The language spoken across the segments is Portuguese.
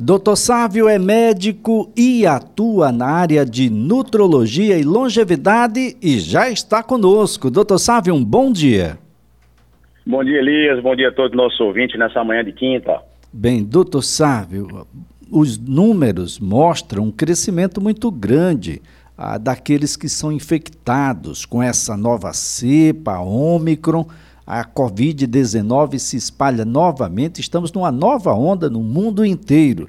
Dr. Sávio é médico e atua na área de nutrologia e longevidade e já está conosco. Dr. Sávio, um bom dia. Bom dia, Elias. Bom dia a todos os nossos ouvintes nessa manhã de quinta. Bem, doutor Sávio, os números mostram um crescimento muito grande ah, daqueles que são infectados com essa nova cepa, Ômicron. A Covid-19 se espalha novamente, estamos numa nova onda no mundo inteiro.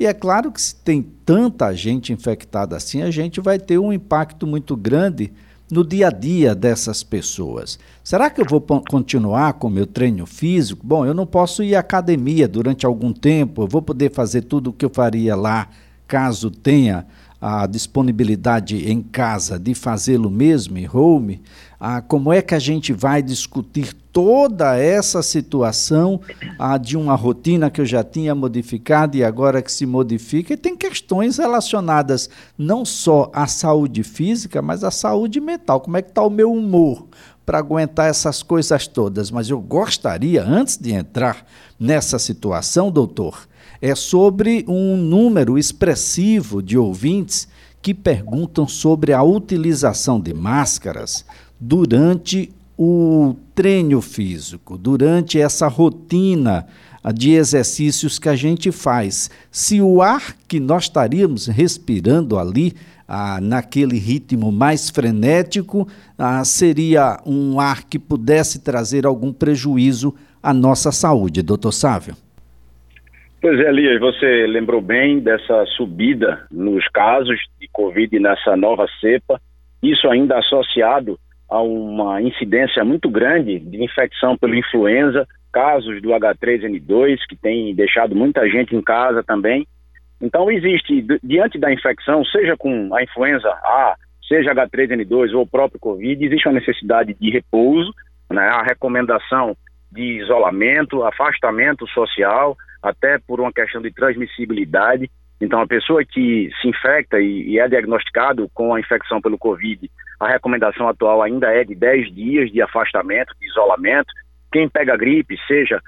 E é claro que se tem tanta gente infectada assim, a gente vai ter um impacto muito grande no dia a dia dessas pessoas. Será que eu vou continuar com meu treino físico? Bom, eu não posso ir à academia durante algum tempo, eu vou poder fazer tudo o que eu faria lá, caso tenha a disponibilidade em casa de fazê-lo mesmo, em home, ah, como é que a gente vai discutir toda essa situação ah, de uma rotina que eu já tinha modificado e agora que se modifica, e tem questões relacionadas não só à saúde física, mas à saúde mental. Como é que está o meu humor para aguentar essas coisas todas? Mas eu gostaria, antes de entrar nessa situação, doutor, é sobre um número expressivo de ouvintes que perguntam sobre a utilização de máscaras durante o treino físico, durante essa rotina de exercícios que a gente faz. Se o ar que nós estaríamos respirando ali, ah, naquele ritmo mais frenético, ah, seria um ar que pudesse trazer algum prejuízo à nossa saúde, doutor Sávio? Pois é, Elias, você lembrou bem dessa subida nos casos de Covid nessa nova cepa, isso ainda associado a uma incidência muito grande de infecção pela influenza, casos do H3N2, que tem deixado muita gente em casa também. Então, existe, diante da infecção, seja com a influenza A, seja H3N2 ou o próprio Covid, existe uma necessidade de repouso, né, a recomendação de isolamento, afastamento social, até por uma questão de transmissibilidade. Então, a pessoa que se infecta e, e, é diagnosticado com a infecção pelo Covid, a recomendação atual ainda é de 10 dias de afastamento, de isolamento. Quem pega gripe, seja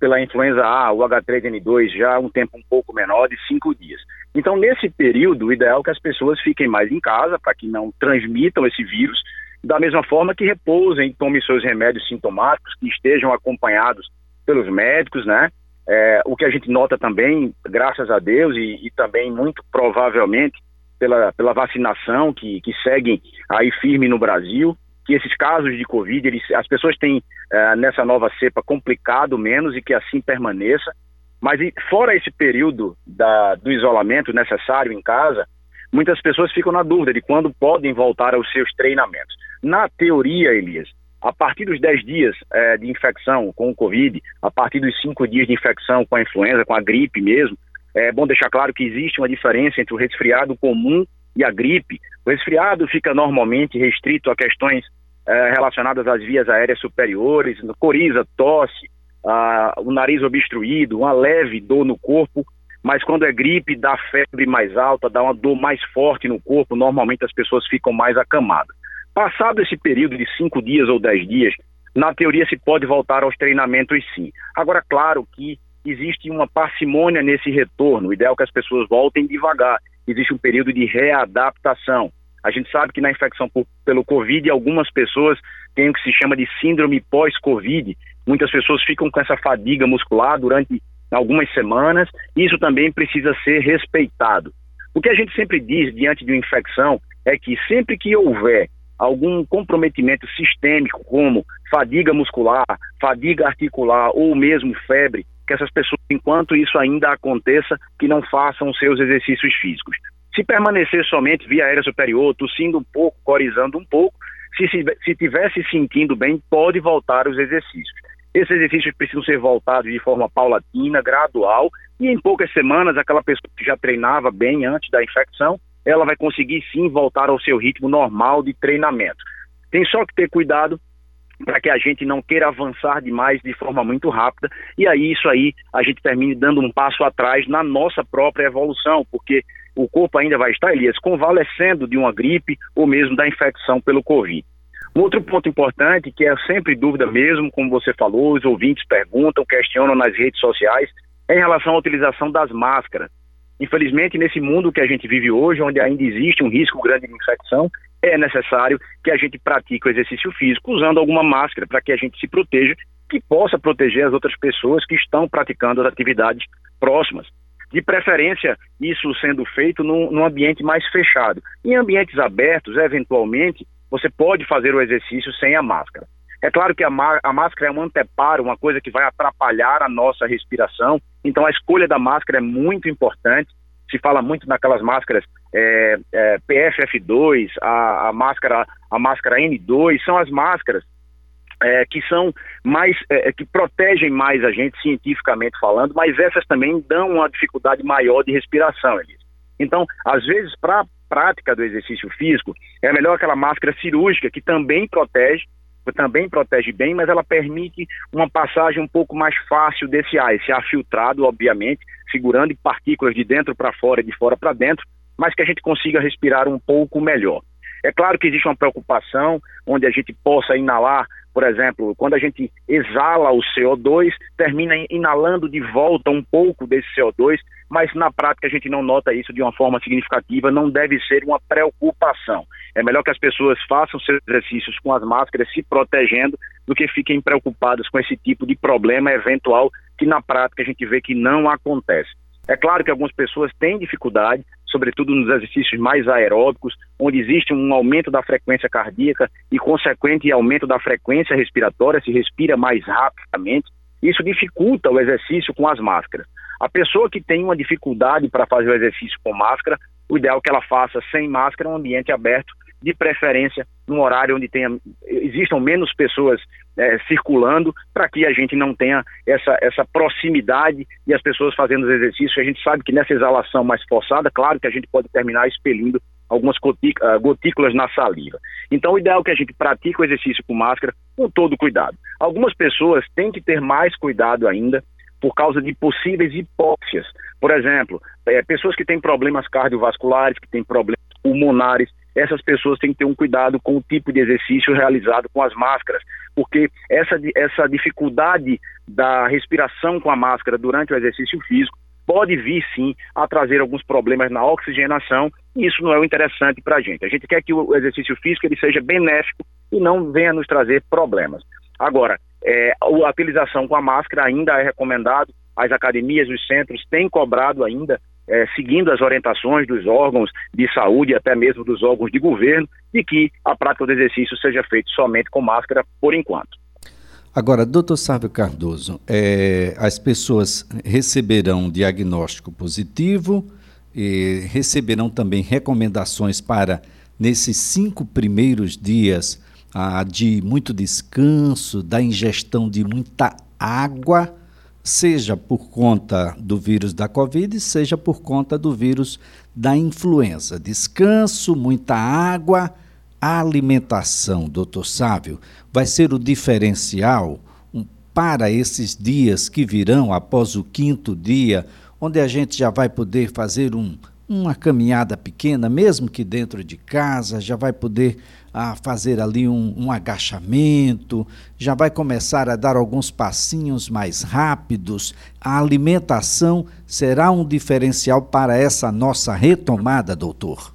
pela influenza A ou H3N2, já um tempo um pouco menor, de 5 dias. Então, nesse período, o ideal é que as pessoas fiquem mais em casa, para que não transmitam esse vírus, da mesma forma que repousem, tomem seus remédios sintomáticos, que estejam acompanhados pelos médicos, né? É, o que a gente nota também, graças a Deus, e, e também muito provavelmente pela, pela vacinação que, que seguem aí firme no Brasil, que esses casos de Covid, eles, as pessoas têm é, nessa nova cepa complicado menos e que assim permaneça. Mas fora esse período da, do isolamento necessário em casa, muitas pessoas ficam na dúvida de quando podem voltar aos seus treinamentos. Na teoria, Elias, a partir dos 10 dias é, de infecção com o Covid, a partir dos 5 dias de infecção com a influenza, com a gripe mesmo, é bom deixar claro que existe uma diferença entre o resfriado comum e a gripe. O resfriado fica normalmente restrito a questões é, relacionadas às vias aéreas superiores, coriza, tosse, a, o nariz obstruído, uma leve dor no corpo, mas quando é gripe, dá febre mais alta, dá uma dor mais forte no corpo, normalmente as pessoas ficam mais acamadas. Passado esse período de cinco dias ou dez dias, na teoria se pode voltar aos treinamentos sim. Agora, claro que existe uma parcimônia nesse retorno. O ideal é que as pessoas voltem devagar. Existe um período de readaptação. A gente sabe que na infecção por, pelo Covid, algumas pessoas têm o que se chama de síndrome pós-Covid. Muitas pessoas ficam com essa fadiga muscular durante algumas semanas. Isso também precisa ser respeitado. O que a gente sempre diz diante de uma infecção é que sempre que houver algum comprometimento sistêmico, como fadiga muscular, fadiga articular ou mesmo febre, que essas pessoas, enquanto isso ainda aconteça, que não façam seus exercícios físicos. Se permanecer somente via aérea superior, tossindo um pouco, corizando um pouco, se, se, se tivesse sentindo bem, pode voltar aos exercícios. Esses exercícios precisam ser voltados de forma paulatina, gradual, e em poucas semanas, aquela pessoa que já treinava bem antes da infecção ela vai conseguir sim voltar ao seu ritmo normal de treinamento. Tem só que ter cuidado para que a gente não queira avançar demais de forma muito rápida e aí isso aí a gente termine dando um passo atrás na nossa própria evolução, porque o corpo ainda vai estar, Elias, convalescendo de uma gripe ou mesmo da infecção pelo Covid. Um outro ponto importante, que é sempre dúvida mesmo, como você falou, os ouvintes perguntam, questionam nas redes sociais, é em relação à utilização das máscaras. Infelizmente, nesse mundo que a gente vive hoje, onde ainda existe um risco grande de infecção, é necessário que a gente pratique o exercício físico usando alguma máscara para que a gente se proteja, que possa proteger as outras pessoas que estão praticando as atividades próximas. De preferência, isso sendo feito num, num ambiente mais fechado. Em ambientes abertos, eventualmente, você pode fazer o exercício sem a máscara. É claro que a, a, máscara é um anteparo, uma coisa que vai atrapalhar a nossa respiração, então a escolha da máscara é muito importante. Se fala muito naquelas máscaras é, é, PFF2, a, a, máscara, a máscara N2, são as máscaras é, que são mais, é, é, que protegem mais a gente cientificamente falando, mas essas também dão uma dificuldade maior de respiração, Elias. Então, às vezes, para prática do exercício físico, é melhor aquela máscara cirúrgica que também protege, também protege bem, mas ela permite uma passagem um pouco mais fácil desse ar, esse ar filtrado, obviamente, segurando partículas de dentro para fora e de fora para dentro, mas que a gente consiga respirar um pouco melhor. É claro que existe uma preocupação onde a gente possa inalar, por exemplo, quando a gente exala o CO2, termina inalando de volta um pouco desse CO2, mas na prática a gente não nota isso de uma forma significativa, não deve ser uma preocupação. É melhor que as pessoas façam seus exercícios com as máscaras, se protegendo, do que fiquem preocupadas com esse tipo de problema eventual que na prática a gente vê que não acontece. É claro que algumas pessoas têm dificuldade, sobretudo nos exercícios mais aeróbicos, onde existe um aumento da frequência cardíaca e consequente aumento da frequência respiratória, se respira mais rapidamente. Isso dificulta o exercício com as máscaras. A pessoa que tem uma dificuldade para fazer o exercício com máscara, o ideal é que ela faça sem máscara, um ambiente aberto, de preferência num horário onde tenha, existam menos pessoas é, circulando, para que a gente não tenha essa, essa proximidade e as pessoas fazendo os exercícios. A gente sabe que nessa exalação mais forçada, claro que a gente pode terminar expelindo algumas ah, gotículas na saliva. Então, o ideal é que a gente pratique o exercício com máscara com todo cuidado. Algumas pessoas têm que ter mais cuidado ainda por causa de possíveis hipóxias. Por exemplo, é, pessoas que têm problemas cardiovasculares, que têm problemas pulmonares, essas pessoas têm que ter um cuidado com o tipo de exercício realizado com as máscaras, porque essa, essa dificuldade da respiração com a máscara durante o exercício físico pode vir sim a trazer alguns problemas na oxigenação e isso não é o interessante para a gente. A gente quer que o exercício físico ele seja benéfico e não venha nos trazer problemas. Agora, é, a utilização com a máscara ainda é recomendado, as academias, os centros têm cobrado ainda é, seguindo as orientações dos órgãos de saúde, até mesmo dos órgãos de governo, de que a prática do exercício seja feita somente com máscara por enquanto. Agora, doutor Sávio Cardoso, é, as pessoas receberão diagnóstico positivo e receberão também recomendações para, nesses cinco primeiros dias, de muito descanso, da ingestão de muita água seja por conta do vírus da Covid, seja por conta do vírus da influenza. Descanso, muita água, alimentação, doutor Sávio, vai ser o diferencial para esses dias que virão após o quinto dia, onde a gente já vai poder fazer um, uma caminhada pequena, mesmo que dentro de casa, já vai poder ah, fazer ali um, um, agachamento, já vai começar a dar alguns passinhos mais rápidos. A alimentação será um diferencial para essa nossa retomada, doutor?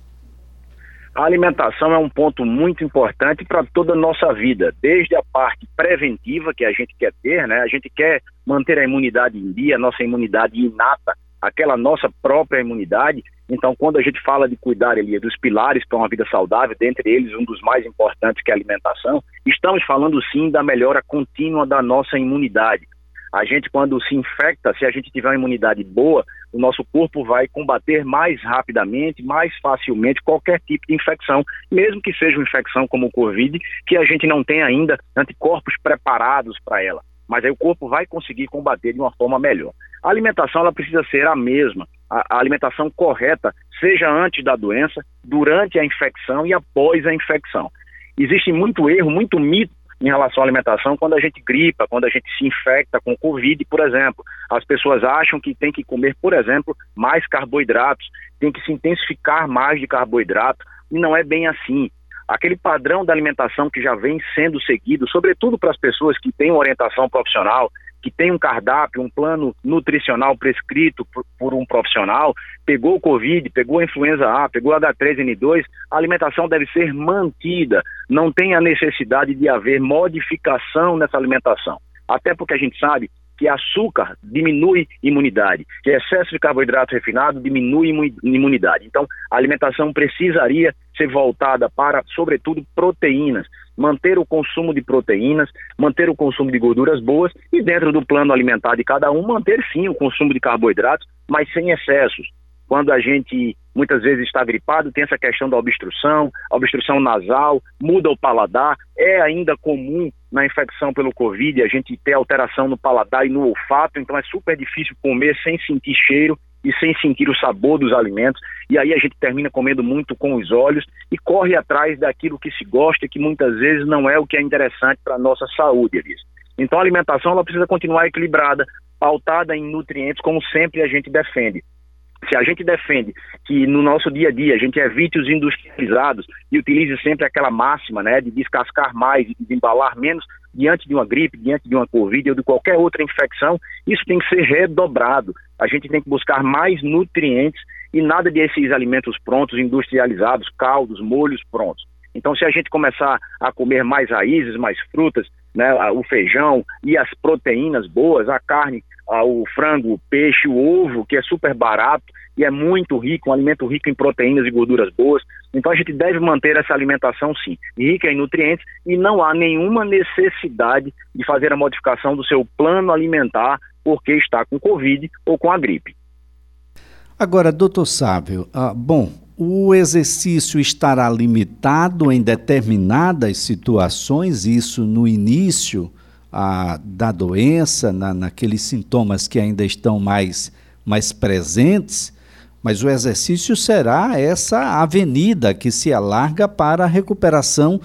A alimentação é um ponto muito importante para toda a nossa vida, desde a parte preventiva que a gente quer ter, né? A gente quer manter a imunidade em dia, a nossa imunidade inata, aquela nossa própria imunidade, então, quando a gente fala de cuidar ali dos pilares para uma vida saudável, dentre eles um dos mais importantes que é a alimentação, estamos falando sim da melhora contínua da nossa imunidade. A gente, quando se infecta, se a gente tiver uma imunidade boa, o nosso corpo vai combater mais rapidamente, mais facilmente qualquer tipo de infecção, mesmo que seja uma infecção como o Covid, que a gente não tem ainda anticorpos preparados para ela. Mas aí o corpo vai conseguir combater de uma forma melhor. A alimentação ela precisa ser a mesma a, alimentação correta, seja antes da doença, durante a infecção e após a infecção. Existe muito erro, muito mito em relação à alimentação quando a gente gripa, quando a gente se infecta com Covid, por exemplo. As pessoas acham que tem que comer, por exemplo, mais carboidratos, tem que se intensificar mais de carboidrato, e não é bem assim. Aquele padrão da alimentação que já vem sendo seguido, sobretudo para as pessoas que têm orientação profissional, que tem um cardápio, um plano nutricional prescrito por, por um profissional, pegou o Covid, pegou a influenza A, pegou H3N2, a alimentação deve ser mantida. Não tem a necessidade de haver modificação nessa alimentação. Até porque a gente sabe que açúcar diminui imunidade, que excesso de carboidrato refinado diminui imunidade. Então, a alimentação precisaria ser voltada para, sobretudo, proteínas, manter o consumo de proteínas, manter o consumo de gorduras boas e, dentro do plano alimentar de cada um, manter sim o consumo de carboidratos, mas sem excessos. Quando a gente muitas vezes está gripado, tem essa questão da obstrução, obstrução nasal, muda o paladar. É ainda comum na infecção pelo Covid a gente ter alteração no paladar e no olfato, então é super difícil comer sem sentir cheiro e sem sentir o sabor dos alimentos. E aí a gente termina comendo muito com os olhos e corre atrás daquilo que se gosta, que muitas vezes não é o que é interessante para a nossa saúde, Elisa. Então a alimentação ela precisa continuar equilibrada, pautada em nutrientes, como sempre a gente defende se a gente defende que no nosso dia a dia a gente evite os industrializados e utilize sempre aquela máxima né, de descascar mais e de embalar menos diante de uma gripe, diante de uma Covid ou de qualquer outra infecção, isso tem que ser redobrado. A gente tem que buscar mais nutrientes e nada desses alimentos prontos, industrializados, caldos, molhos prontos. Então, se a gente começar a comer mais raízes, mais frutas, né, o feijão e as proteínas boas, a carne o frango, o peixe, o ovo, que é super barato e é muito rico, um alimento rico em proteínas e gorduras boas. Então a gente deve manter essa alimentação sim, rica em nutrientes e não há nenhuma necessidade de fazer a modificação do seu plano alimentar porque está com Covid ou com a gripe. Agora, doutor Sábio, ah, bom, o exercício estará limitado em determinadas situações, isso no início a, da doença, na, naqueles sintomas que ainda estão mais, mais presentes, mas o exercício será essa avenida que se alarga para a recuperação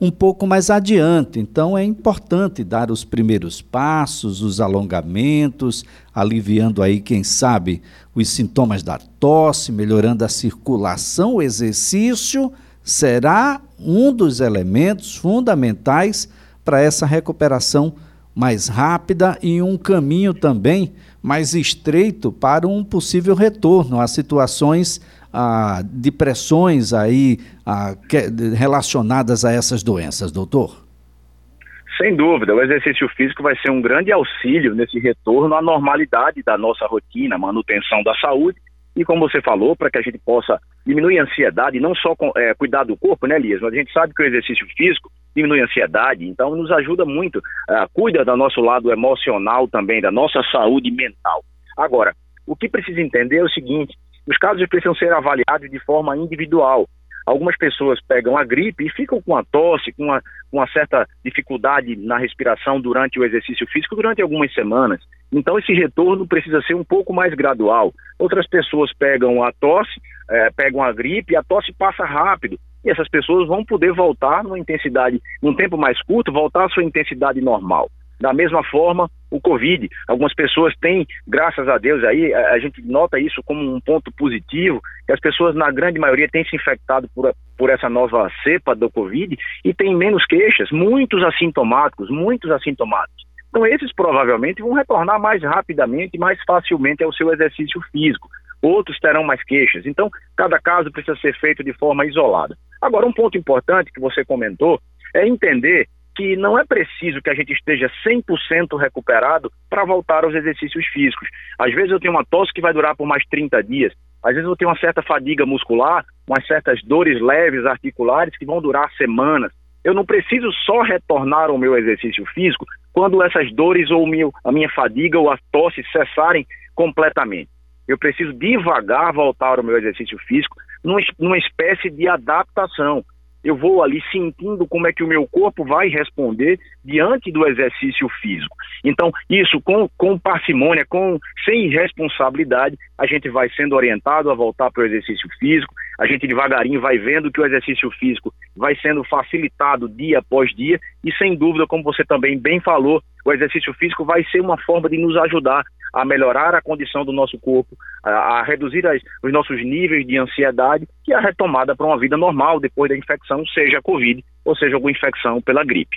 um pouco mais adiante. Então é importante dar os primeiros passos, os alongamentos, aliviando aí, quem sabe, os sintomas da tosse, melhorando a circulação. O exercício será um dos elementos fundamentais para essa recuperação mais rápida e um caminho também mais estreito para um possível retorno. A situações a de pressões aí a, que, relacionadas a essas doenças, doutor? Sem dúvida, o exercício físico vai ser um grande auxílio nesse retorno à normalidade da nossa rotina, manutenção da saúde. E, como você falou, para que a gente possa diminuir a ansiedade, não só com, é, cuidar do corpo, né, Elias, mas a gente sabe que o exercício físico diminui a ansiedade, então nos ajuda muito, uh, cuida do nosso lado emocional também, da nossa saúde mental. Agora, o que precisa entender é o seguinte: os casos precisam ser avaliados de forma individual. Algumas pessoas pegam a gripe e ficam com a tosse, com uma, uma certa dificuldade na respiração durante o exercício físico durante algumas semanas. Então, esse retorno precisa ser um pouco mais gradual. Outras pessoas pegam a tosse, é, pegam a gripe a tosse passa rápido e essas pessoas vão poder voltar numa intensidade, num tempo mais curto, voltar à sua intensidade normal. Da mesma forma, o Covid, algumas pessoas têm, graças a Deus, aí a, gente nota isso como um ponto positivo, que as pessoas, na grande maioria, têm se infectado por, por essa nova cepa do Covid e têm menos queixas, muitos assintomáticos, muitos assintomáticos. Então, esses provavelmente vão retornar mais rapidamente mais facilmente ao seu exercício físico outros terão mais queixas. Então, cada caso precisa ser feito de forma isolada. Agora, um ponto importante que você comentou é entender que não é preciso que a gente esteja 100% recuperado para voltar aos exercícios físicos. Às vezes eu tenho uma tosse que vai durar por mais 30 dias, às vezes eu tenho uma certa fadiga muscular, umas certas dores leves articulares que vão durar semanas. Eu não preciso só retornar ao meu exercício físico quando essas dores ou a minha fadiga ou a tosse cessarem completamente. Eu preciso devagar voltar ao meu exercício físico numa, espécie de adaptação. Eu vou ali sentindo como é que o meu corpo vai responder diante do exercício físico. Então, isso com, com parcimônia, com, sem irresponsabilidade, a gente vai sendo orientado a voltar para o exercício físico, a gente devagarinho vai vendo que o exercício físico vai sendo facilitado dia após dia, e sem dúvida, como você também bem falou, o exercício físico vai ser uma forma de nos ajudar a melhorar a condição do nosso corpo, a, a reduzir as, os nossos níveis de ansiedade e a retomada para uma vida normal depois da infecção, seja a Covid ou seja alguma infecção pela gripe.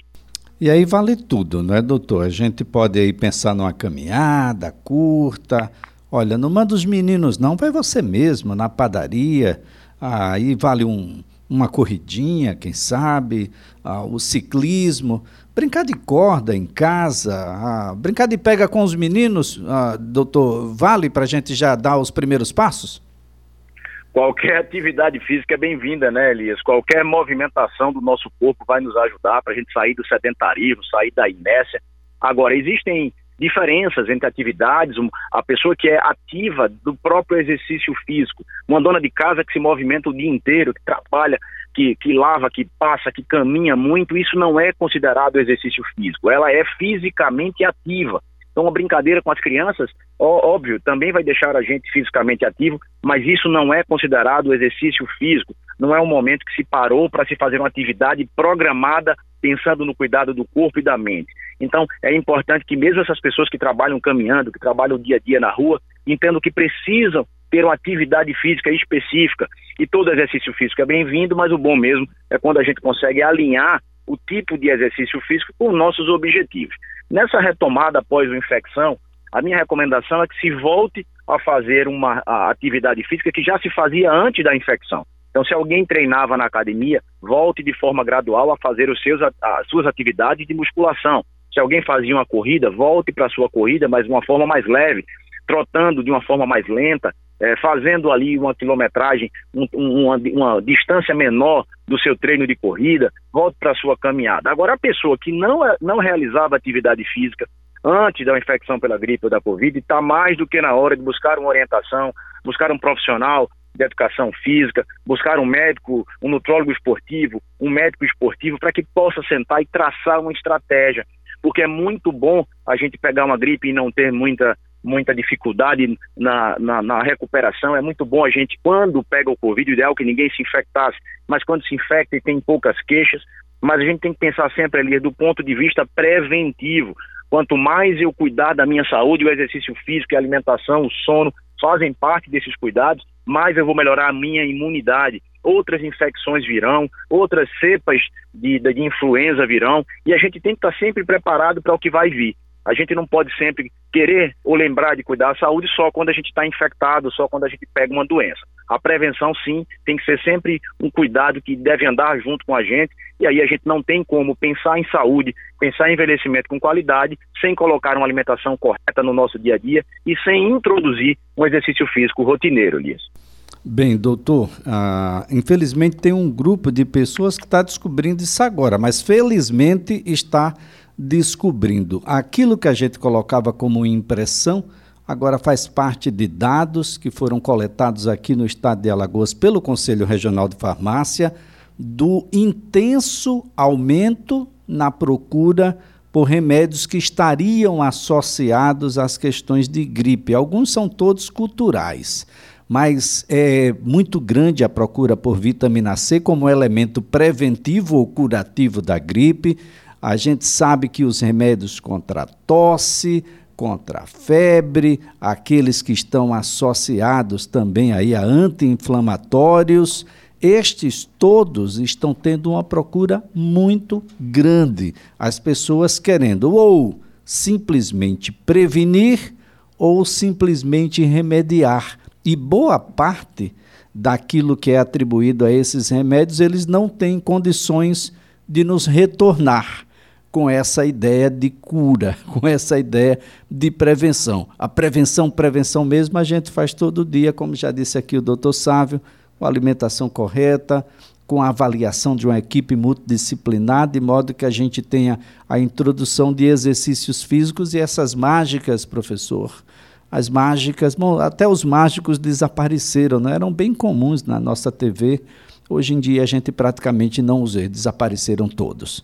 E aí vale tudo, não é, doutor? A gente pode aí pensar numa caminhada curta. Olha, não manda os meninos, não, vai você mesmo na padaria. Aí vale um, uma corridinha, quem sabe, ah, o ciclismo, brincar de corda em casa, ah, brincar de pega com os meninos, ah, doutor, vale para a gente já dar os primeiros passos? Qualquer atividade física é bem-vinda, né, Elias? Qualquer movimentação do nosso corpo vai nos ajudar para a gente sair do sedentarismo, sair da inércia. Agora, existem diferenças entre atividades, a pessoa que é ativa do próprio exercício físico, uma dona de casa que se movimenta o dia inteiro, que trabalha, que, que lava, que passa, que caminha muito, isso não é considerado exercício físico, ela é fisicamente ativa. Então, uma brincadeira com as crianças, ó, óbvio, também vai deixar a gente fisicamente ativo, mas isso não é considerado exercício físico. Não é um momento que se parou para se fazer uma atividade programada pensando no cuidado do corpo e da mente. Então, é importante que mesmo essas pessoas que trabalham caminhando, que trabalham dia a dia na rua, entendam que precisam ter uma atividade física específica. E todo exercício físico é bem-vindo, mas o bom mesmo é quando a gente consegue alinhar o tipo de exercício físico com nossos objetivos. Nessa retomada após a infecção, a minha recomendação é que se volte a fazer uma a atividade física que já se fazia antes da infecção. Então, se alguém treinava na academia, volte de forma gradual a fazer os seus, as suas atividades de musculação. Se alguém fazia uma corrida, volte para a sua corrida, mas de uma forma mais leve, trotando de uma forma mais lenta, é, fazendo ali uma quilometragem, um, uma, uma, distância menor do seu treino de corrida, volte para a sua caminhada. Agora, a pessoa que não, é, não realizava atividade física antes da infecção pela gripe ou da Covid, está mais do que na hora de buscar uma orientação, buscar um profissional de educação física, buscar um médico, um nutrólogo esportivo, um médico esportivo, para que possa sentar e traçar uma estratégia. Porque é muito bom a gente pegar uma gripe e não ter muita muita dificuldade na, na, na, recuperação. É muito bom a gente, quando pega o Covid, o ideal é que ninguém se infectasse, mas quando se infecta e tem poucas queixas, mas a gente tem que pensar sempre ali do ponto de vista preventivo. Quanto mais eu cuidar da minha saúde, o exercício físico, a alimentação, o sono fazem parte desses cuidados, mais eu vou melhorar a minha imunidade. Outras infecções virão, outras cepas de, de, de influenza virão, e a gente tem que estar sempre preparado para o que vai vir. A gente não pode sempre querer ou lembrar de cuidar da saúde só quando a gente está infectado, só quando a gente pega uma doença. A prevenção, sim, tem que ser sempre um cuidado que deve andar junto com a gente, e aí a gente não tem como pensar em saúde, pensar em envelhecimento com qualidade, sem colocar uma alimentação correta no nosso dia a dia e sem introduzir um exercício físico rotineiro, Elias. Bem, doutor, ah, infelizmente tem um grupo de pessoas que está descobrindo isso agora, mas felizmente está descobrindo. Aquilo que a gente colocava como impressão, agora faz parte de dados que foram coletados aqui no estado de Alagoas pelo Conselho Regional de Farmácia, do intenso aumento na procura por remédios que estariam associados às questões de gripe. Alguns são todos culturais, mas é muito grande a procura por vitamina C como elemento preventivo ou curativo da gripe. A gente sabe que os remédios contra a tosse, contra a febre, aqueles que estão associados também aí a anti-inflamatórios, estes todos estão tendo uma procura muito grande. As pessoas querendo ou simplesmente prevenir ou simplesmente remediar. E boa parte daquilo que é atribuído a esses remédios, eles não têm condições de nos retornar com essa ideia de cura, com essa ideia de prevenção. A prevenção, prevenção mesmo, a gente faz todo dia, como já disse aqui o doutor Sávio, com alimentação correta, com a avaliação de uma equipe multidisciplinar, de modo que a gente tenha a introdução de exercícios físicos e essas mágicas, professor. As mágicas, bom, até os mágicos desapareceram, não eram bem comuns na nossa TV. Hoje em dia a gente praticamente não os vê, desapareceram todos.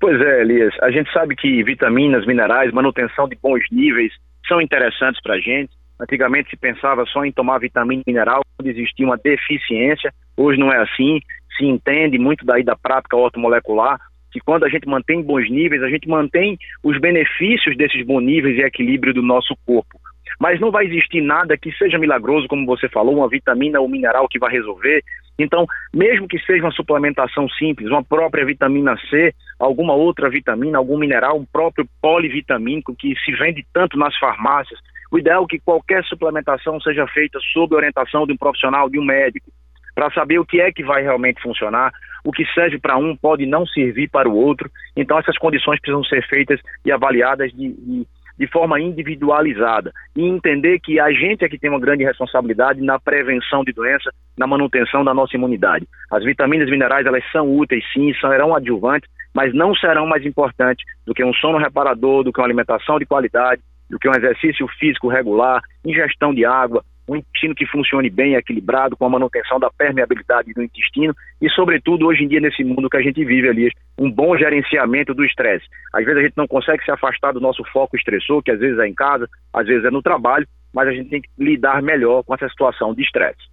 Pois é, Elias. A gente sabe que vitaminas, minerais, manutenção de bons níveis são interessantes para a gente. Antigamente se pensava só em tomar vitamina e mineral quando existia uma deficiência. Hoje não é assim. Se entende muito daí da prática ortomolecular que quando a gente mantém bons níveis, a gente mantém os benefícios desses bons níveis e equilíbrio do nosso corpo. Mas não vai existir nada que seja milagroso, como você falou, uma vitamina ou mineral que vai resolver. Então, mesmo que seja uma suplementação simples, uma própria vitamina C, alguma outra vitamina, algum mineral, um próprio polivitamínico que se vende tanto nas farmácias, o ideal é que qualquer suplementação seja feita sob orientação de um profissional, de um médico, para saber o que é que vai realmente funcionar, o que serve para um pode não servir para o outro. Então, essas condições precisam ser feitas e avaliadas de, de, de forma individualizada. E entender que a gente é que tem uma grande responsabilidade na prevenção de doença, na manutenção da nossa imunidade. As vitaminas minerais, elas são úteis, sim, serão adjuvantes, mas não serão mais importantes do que um sono reparador, do que uma alimentação de qualidade, do que um exercício físico regular, ingestão de água, um intestino que funcione bem, equilibrado, com a manutenção da permeabilidade do intestino e, sobretudo, hoje em dia, nesse mundo que a gente vive ali, um bom gerenciamento do estresse. Às vezes a gente não consegue se afastar do nosso foco estressor, que às vezes é em casa, às vezes é no trabalho, mas a gente tem que lidar melhor com essa situação de estresse.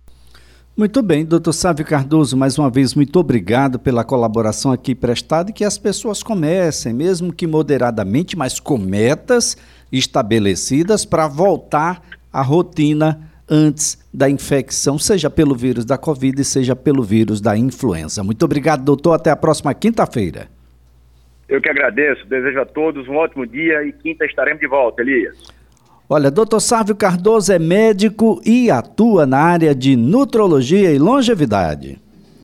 Muito bem, doutor Sávio Cardoso, mais uma vez, muito obrigado pela colaboração aqui prestada e que as pessoas comecem, mesmo que moderadamente, mas com metas estabelecidas para voltar à rotina antes da infecção, seja pelo vírus da Covid, seja pelo vírus da influenza. Muito obrigado, doutor. Até a próxima quinta-feira. Eu que agradeço. Desejo a todos um ótimo dia e quinta estaremos de volta, Elias. Olha, doutor Sávio Cardoso é médico e atua na área de nutrologia e longevidade.